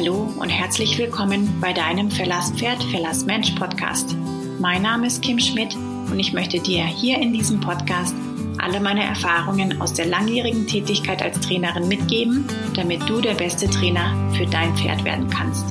Hallo und herzlich willkommen bei deinem Verlass Pferd, Verlass Mensch Podcast. Mein Name ist Kim Schmidt und ich möchte dir hier in diesem Podcast alle meine Erfahrungen aus der langjährigen Tätigkeit als Trainerin mitgeben, damit du der beste Trainer für dein Pferd werden kannst.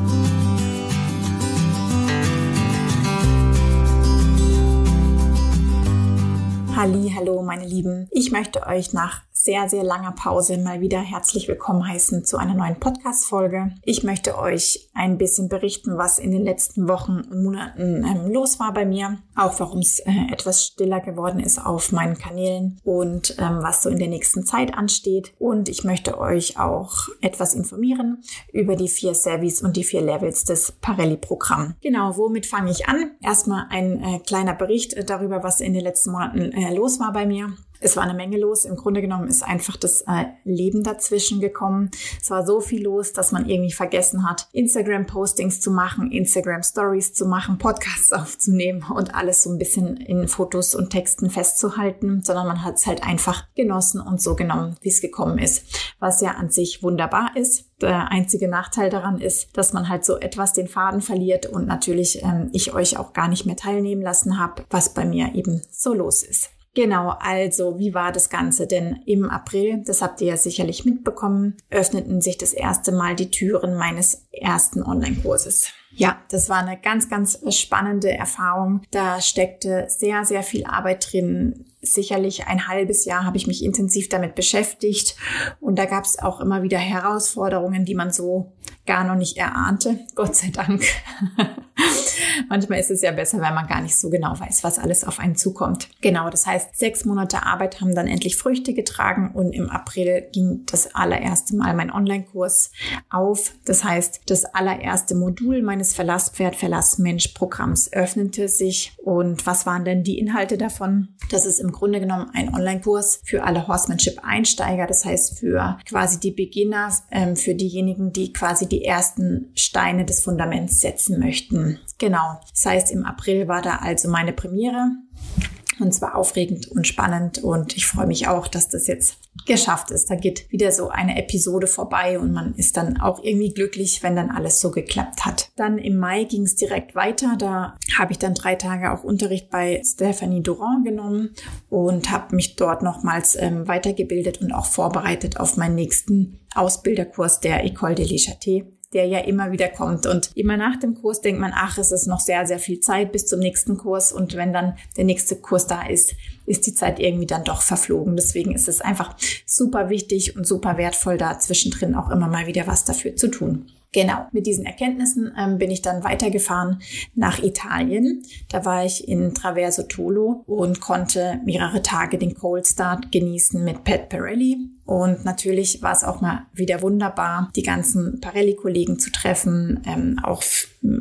Halli, hallo meine Lieben. Ich möchte euch nach sehr, sehr langer Pause mal wieder herzlich willkommen heißen zu einer neuen Podcast-Folge. Ich möchte euch ein bisschen berichten, was in den letzten Wochen und Monaten ähm, los war bei mir, auch warum es äh, etwas stiller geworden ist auf meinen Kanälen und ähm, was so in der nächsten Zeit ansteht. Und ich möchte euch auch etwas informieren über die vier Service und die vier Levels des Parelli-Programms. Genau, womit fange ich an? Erstmal ein äh, kleiner Bericht darüber, was in den letzten Monaten äh, los war bei mir. Es war eine Menge los. Im Grunde genommen ist einfach das äh, Leben dazwischen gekommen. Es war so viel los, dass man irgendwie vergessen hat, Instagram-Postings zu machen, Instagram-Stories zu machen, Podcasts aufzunehmen und alles so ein bisschen in Fotos und Texten festzuhalten, sondern man hat es halt einfach genossen und so genommen, wie es gekommen ist. Was ja an sich wunderbar ist. Der einzige Nachteil daran ist, dass man halt so etwas den Faden verliert und natürlich ähm, ich euch auch gar nicht mehr teilnehmen lassen habe, was bei mir eben so los ist. Genau, also wie war das Ganze denn im April? Das habt ihr ja sicherlich mitbekommen, öffneten sich das erste Mal die Türen meines ersten Online-Kurses. Ja, das war eine ganz, ganz spannende Erfahrung. Da steckte sehr, sehr viel Arbeit drin. Sicherlich ein halbes Jahr habe ich mich intensiv damit beschäftigt und da gab es auch immer wieder Herausforderungen, die man so gar noch nicht erahnte. Gott sei Dank. Manchmal ist es ja besser, wenn man gar nicht so genau weiß, was alles auf einen zukommt. Genau, das heißt, sechs Monate Arbeit haben dann endlich Früchte getragen und im April ging das allererste Mal mein Online-Kurs auf. Das heißt, das allererste Modul meines Verlasspferd, Verlass-Mensch-Programms öffnete sich. Und was waren denn die Inhalte davon? Das ist im Grunde genommen ein Online-Kurs für alle Horsemanship-Einsteiger. Das heißt, für quasi die Beginner, ähm, für diejenigen, die quasi die ersten Steine des Fundaments setzen möchten. Genau. Das heißt, im April war da also meine Premiere. Und zwar aufregend und spannend. Und ich freue mich auch, dass das jetzt geschafft ist. Da geht wieder so eine Episode vorbei und man ist dann auch irgendwie glücklich, wenn dann alles so geklappt hat. Dann im Mai ging es direkt weiter. Da habe ich dann drei Tage auch Unterricht bei Stephanie Durand genommen und habe mich dort nochmals ähm, weitergebildet und auch vorbereitet auf meinen nächsten Ausbilderkurs der École de Lichaté der ja immer wieder kommt. Und immer nach dem Kurs denkt man, ach, es ist noch sehr, sehr viel Zeit bis zum nächsten Kurs. Und wenn dann der nächste Kurs da ist, ist die Zeit irgendwie dann doch verflogen. Deswegen ist es einfach super wichtig und super wertvoll, da zwischendrin auch immer mal wieder was dafür zu tun. Genau, mit diesen Erkenntnissen ähm, bin ich dann weitergefahren nach Italien. Da war ich in Traverso Tolo und konnte mehrere Tage den Cold Start genießen mit Pat Pirelli. Und natürlich war es auch mal wieder wunderbar, die ganzen Parelli-Kollegen zu treffen. Ähm, auch,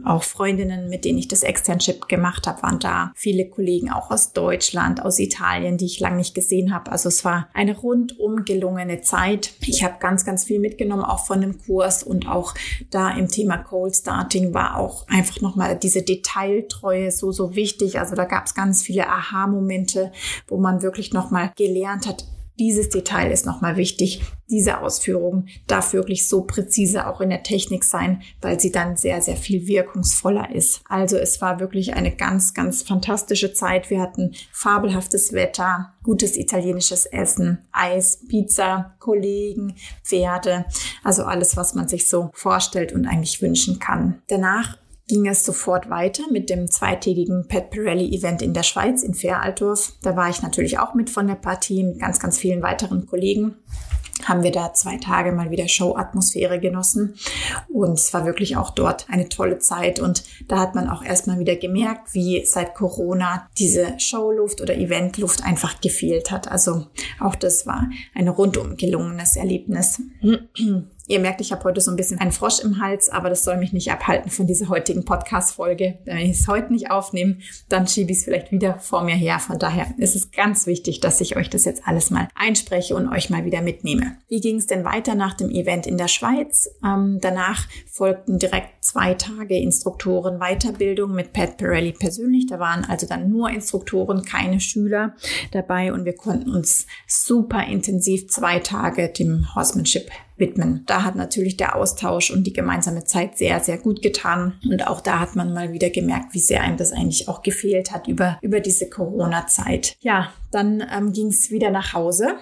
auch Freundinnen, mit denen ich das Externship gemacht habe, waren da. Viele Kollegen auch aus Deutschland, aus Italien, die ich lange nicht gesehen habe. Also es war eine rundum gelungene Zeit. Ich habe ganz, ganz viel mitgenommen, auch von dem Kurs und auch da im Thema Cold Starting war auch einfach nochmal diese Detailtreue so, so wichtig. Also da gab es ganz viele Aha-Momente, wo man wirklich nochmal gelernt hat, dieses Detail ist nochmal wichtig. Diese Ausführung darf wirklich so präzise auch in der Technik sein, weil sie dann sehr, sehr viel wirkungsvoller ist. Also es war wirklich eine ganz, ganz fantastische Zeit. Wir hatten fabelhaftes Wetter, gutes italienisches Essen, Eis, Pizza, Kollegen, Pferde. Also alles, was man sich so vorstellt und eigentlich wünschen kann. Danach ging es sofort weiter mit dem zweitägigen Pet Pirelli Event in der Schweiz in Fairaltdorf. Da war ich natürlich auch mit von der Partie mit ganz, ganz vielen weiteren Kollegen. Haben wir da zwei Tage mal wieder Show-Atmosphäre genossen. Und es war wirklich auch dort eine tolle Zeit. Und da hat man auch erstmal wieder gemerkt, wie seit Corona diese Showluft oder Eventluft einfach gefehlt hat. Also auch das war ein rundum gelungenes Erlebnis. Ihr merkt, ich habe heute so ein bisschen einen Frosch im Hals, aber das soll mich nicht abhalten von dieser heutigen Podcast-Folge. Wenn ich es heute nicht aufnehme, dann schiebe ich es vielleicht wieder vor mir her. Von daher ist es ganz wichtig, dass ich euch das jetzt alles mal einspreche und euch mal wieder mitnehme. Wie ging es denn weiter nach dem Event in der Schweiz? Ähm, danach folgten direkt zwei Tage Instruktoren Weiterbildung mit Pat Pirelli persönlich. Da waren also dann nur Instruktoren, keine Schüler dabei und wir konnten uns super intensiv zwei Tage dem Horsemanship widmen. Da hat natürlich der Austausch und die gemeinsame Zeit sehr, sehr gut getan. Und auch da hat man mal wieder gemerkt, wie sehr einem das eigentlich auch gefehlt hat über, über diese Corona-Zeit. Ja, dann ähm, ging es wieder nach Hause.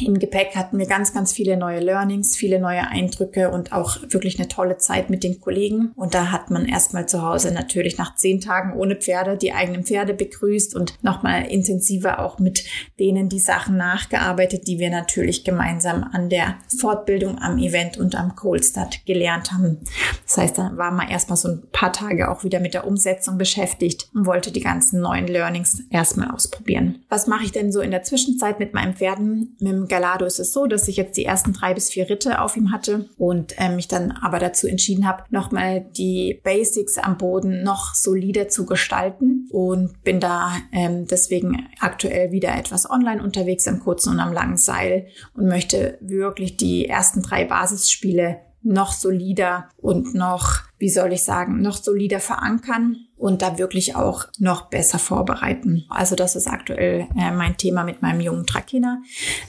Im Gepäck hatten wir ganz, ganz viele neue Learnings, viele neue Eindrücke und auch wirklich eine tolle Zeit mit den Kollegen. Und da hat man erstmal zu Hause natürlich nach zehn Tagen ohne Pferde die eigenen Pferde begrüßt und nochmal intensiver auch mit denen die Sachen nachgearbeitet, die wir natürlich gemeinsam an der Fortbildung am Event und am Coldstart gelernt haben. Das heißt, da war man erstmal so ein paar Tage auch wieder mit der Umsetzung beschäftigt und wollte die ganzen neuen Learnings erstmal ausprobieren. Was mache ich denn so in der Zwischenzeit mit meinen Pferden? Mit Galado ist es so, dass ich jetzt die ersten drei bis vier Ritte auf ihm hatte und äh, mich dann aber dazu entschieden habe, nochmal die Basics am Boden noch solider zu gestalten und bin da ähm, deswegen aktuell wieder etwas online unterwegs am kurzen und am langen Seil und möchte wirklich die ersten drei Basisspiele noch solider und noch, wie soll ich sagen, noch solider verankern und da wirklich auch noch besser vorbereiten. Also das ist aktuell äh, mein Thema mit meinem jungen Trakehner.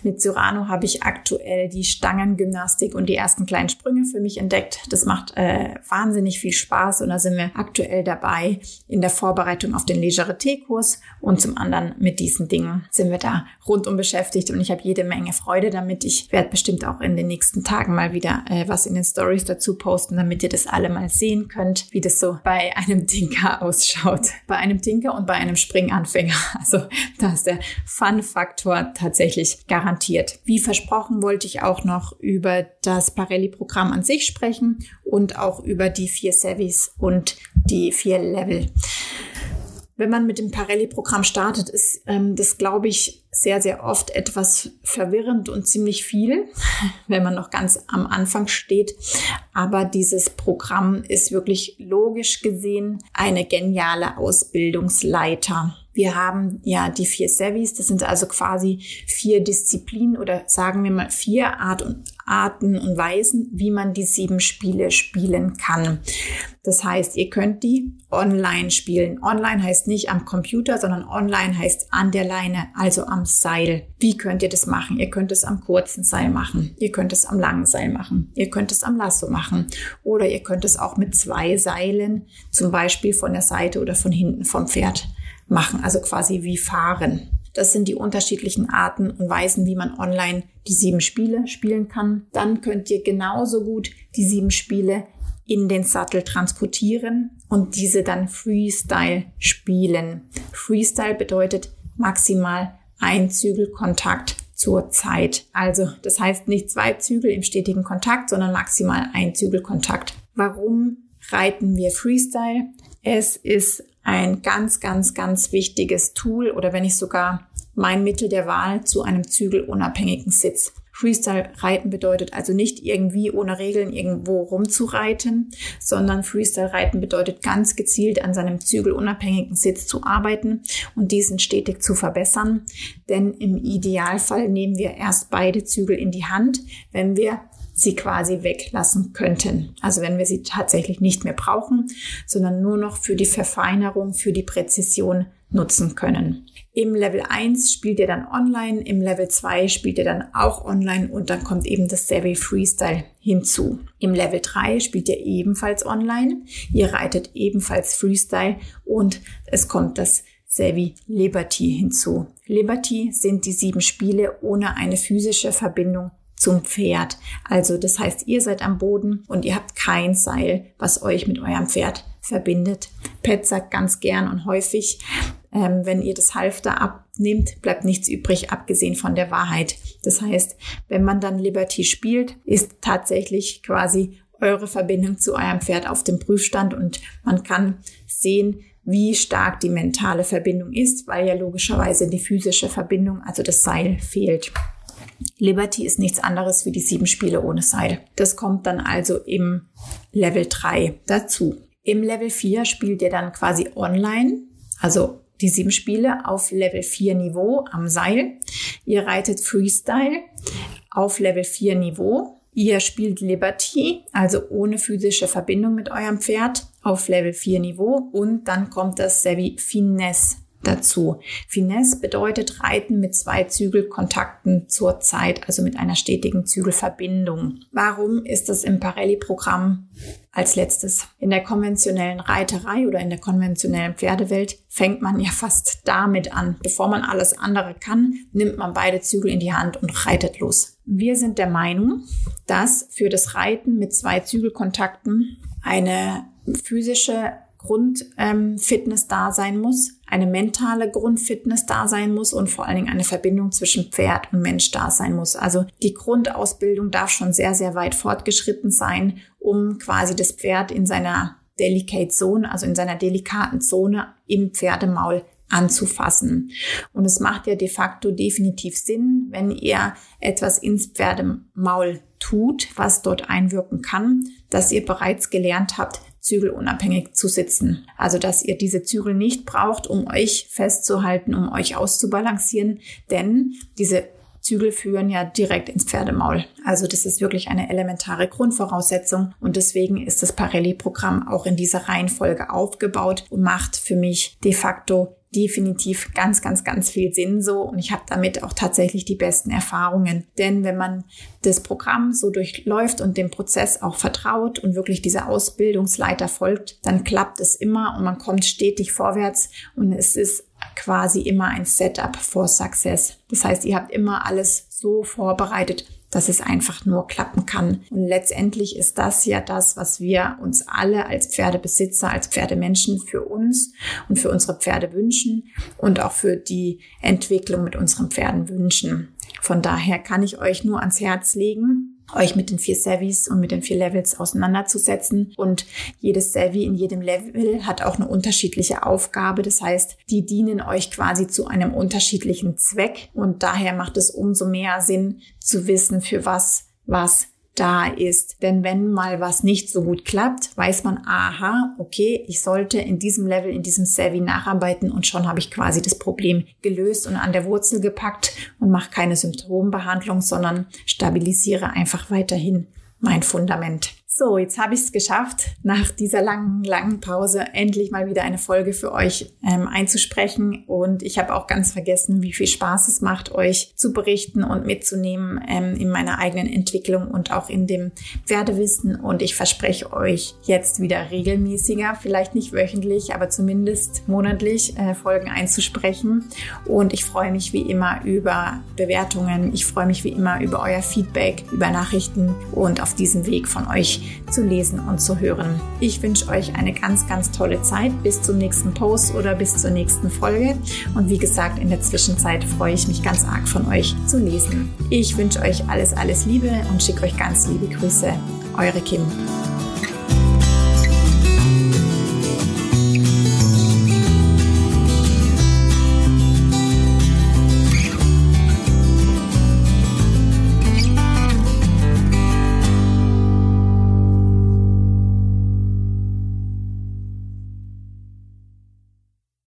Mit Cyrano habe ich aktuell die Stangengymnastik und die ersten kleinen Sprünge für mich entdeckt. Das macht äh, wahnsinnig viel Spaß und da sind wir aktuell dabei in der Vorbereitung auf den Legerité-Kurs und zum anderen mit diesen Dingen sind wir da rundum beschäftigt und ich habe jede Menge Freude damit. Ich werde bestimmt auch in den nächsten Tagen mal wieder äh, was in den Stories dazu posten, damit ihr das alle mal sehen könnt, wie das so bei einem Dinker ausschaut. Bei einem Tinker und bei einem Springanfänger. Also da ist der Fun-Faktor tatsächlich garantiert. Wie versprochen wollte ich auch noch über das Parelli-Programm an sich sprechen und auch über die vier Savvies und die vier Level. Wenn man mit dem Parelli-Programm startet, ist ähm, das, glaube ich, sehr, sehr oft etwas verwirrend und ziemlich viel, wenn man noch ganz am Anfang steht. Aber dieses Programm ist wirklich logisch gesehen eine geniale Ausbildungsleiter. Wir haben ja die vier Savvies, das sind also quasi vier Disziplinen oder sagen wir mal vier Art und Arten und Weisen, wie man die sieben Spiele spielen kann. Das heißt, ihr könnt die online spielen. Online heißt nicht am Computer, sondern online heißt an der Leine, also am Seil. Wie könnt ihr das machen? Ihr könnt es am kurzen Seil machen. Ihr könnt es am langen Seil machen. Ihr könnt es am Lasso machen. Oder ihr könnt es auch mit zwei Seilen, zum Beispiel von der Seite oder von hinten vom Pferd machen. Also quasi wie fahren. Das sind die unterschiedlichen Arten und Weisen, wie man online die sieben Spiele spielen kann. Dann könnt ihr genauso gut die sieben Spiele in den Sattel transportieren und diese dann Freestyle spielen. Freestyle bedeutet maximal ein Zügelkontakt zur Zeit. Also das heißt nicht zwei Zügel im stetigen Kontakt, sondern maximal ein Zügelkontakt. Warum reiten wir Freestyle? Es ist ein ganz, ganz, ganz wichtiges Tool oder wenn nicht sogar mein Mittel der Wahl zu einem zügelunabhängigen Sitz. Freestyle-Reiten bedeutet also nicht irgendwie ohne Regeln irgendwo rumzureiten, sondern Freestyle-Reiten bedeutet ganz gezielt an seinem zügelunabhängigen Sitz zu arbeiten und diesen stetig zu verbessern. Denn im Idealfall nehmen wir erst beide Zügel in die Hand, wenn wir sie quasi weglassen könnten. Also wenn wir sie tatsächlich nicht mehr brauchen, sondern nur noch für die Verfeinerung, für die Präzision nutzen können. Im Level 1 spielt ihr dann online, im Level 2 spielt ihr dann auch online und dann kommt eben das Savvy Freestyle hinzu. Im Level 3 spielt ihr ebenfalls online, ihr reitet ebenfalls Freestyle und es kommt das Savvy Liberty hinzu. Liberty sind die sieben Spiele ohne eine physische Verbindung zum Pferd. Also das heißt, ihr seid am Boden und ihr habt kein Seil, was euch mit eurem Pferd verbindet. Pet sagt ganz gern und häufig, ähm, wenn ihr das Halfter abnehmt, bleibt nichts übrig, abgesehen von der Wahrheit. Das heißt, wenn man dann Liberty spielt, ist tatsächlich quasi eure Verbindung zu eurem Pferd auf dem Prüfstand und man kann sehen, wie stark die mentale Verbindung ist, weil ja logischerweise die physische Verbindung, also das Seil, fehlt. Liberty ist nichts anderes wie die sieben Spiele ohne Seil. Das kommt dann also im Level 3 dazu. Im Level 4 spielt ihr dann quasi online, also die sieben Spiele auf Level 4 Niveau am Seil. Ihr reitet Freestyle auf Level 4 Niveau. Ihr spielt Liberty, also ohne physische Verbindung mit eurem Pferd auf Level 4 Niveau. Und dann kommt das Savvy Finesse dazu. Finesse bedeutet Reiten mit zwei Zügelkontakten zur Zeit, also mit einer stetigen Zügelverbindung. Warum ist das im Parelli-Programm als letztes? In der konventionellen Reiterei oder in der konventionellen Pferdewelt fängt man ja fast damit an. Bevor man alles andere kann, nimmt man beide Zügel in die Hand und reitet los. Wir sind der Meinung, dass für das Reiten mit zwei Zügelkontakten eine physische Grundfitness da sein muss, eine mentale Grundfitness da sein muss und vor allen Dingen eine Verbindung zwischen Pferd und Mensch da sein muss. Also die Grundausbildung darf schon sehr, sehr weit fortgeschritten sein, um quasi das Pferd in seiner Delicate Zone, also in seiner delikaten Zone im Pferdemaul anzufassen. Und es macht ja de facto definitiv Sinn, wenn ihr etwas ins Pferdemaul tut, was dort einwirken kann, dass ihr bereits gelernt habt, zügelunabhängig zu sitzen. Also, dass ihr diese Zügel nicht braucht, um euch festzuhalten, um euch auszubalancieren, denn diese Zügel führen ja direkt ins Pferdemaul. Also das ist wirklich eine elementare Grundvoraussetzung und deswegen ist das Parelli-Programm auch in dieser Reihenfolge aufgebaut und macht für mich de facto definitiv ganz, ganz, ganz viel Sinn so und ich habe damit auch tatsächlich die besten Erfahrungen. Denn wenn man das Programm so durchläuft und dem Prozess auch vertraut und wirklich dieser Ausbildungsleiter folgt, dann klappt es immer und man kommt stetig vorwärts und es ist quasi immer ein Setup for Success. Das heißt, ihr habt immer alles so vorbereitet, dass es einfach nur klappen kann. Und letztendlich ist das ja das, was wir uns alle als Pferdebesitzer, als Pferdemenschen für uns und für unsere Pferde wünschen und auch für die Entwicklung mit unseren Pferden wünschen. Von daher kann ich euch nur ans Herz legen, euch mit den vier Savvies und mit den vier Levels auseinanderzusetzen. Und jedes Savvy in jedem Level hat auch eine unterschiedliche Aufgabe. Das heißt, die dienen euch quasi zu einem unterschiedlichen Zweck. Und daher macht es umso mehr Sinn zu wissen, für was was da ist. Denn wenn mal was nicht so gut klappt, weiß man, aha, okay, ich sollte in diesem Level, in diesem Savvy nacharbeiten und schon habe ich quasi das Problem gelöst und an der Wurzel gepackt und mache keine Symptombehandlung, sondern stabilisiere einfach weiterhin mein Fundament. So, jetzt habe ich es geschafft, nach dieser langen, langen Pause endlich mal wieder eine Folge für euch ähm, einzusprechen. Und ich habe auch ganz vergessen, wie viel Spaß es macht, euch zu berichten und mitzunehmen ähm, in meiner eigenen Entwicklung und auch in dem Pferdewissen. Und ich verspreche euch jetzt wieder regelmäßiger, vielleicht nicht wöchentlich, aber zumindest monatlich äh, Folgen einzusprechen. Und ich freue mich wie immer über Bewertungen. Ich freue mich wie immer über euer Feedback, über Nachrichten und auf diesem Weg von euch zu lesen und zu hören. Ich wünsche euch eine ganz, ganz tolle Zeit bis zum nächsten Post oder bis zur nächsten Folge. Und wie gesagt, in der Zwischenzeit freue ich mich ganz arg von euch zu lesen. Ich wünsche euch alles, alles Liebe und schicke euch ganz liebe Grüße. Eure Kim.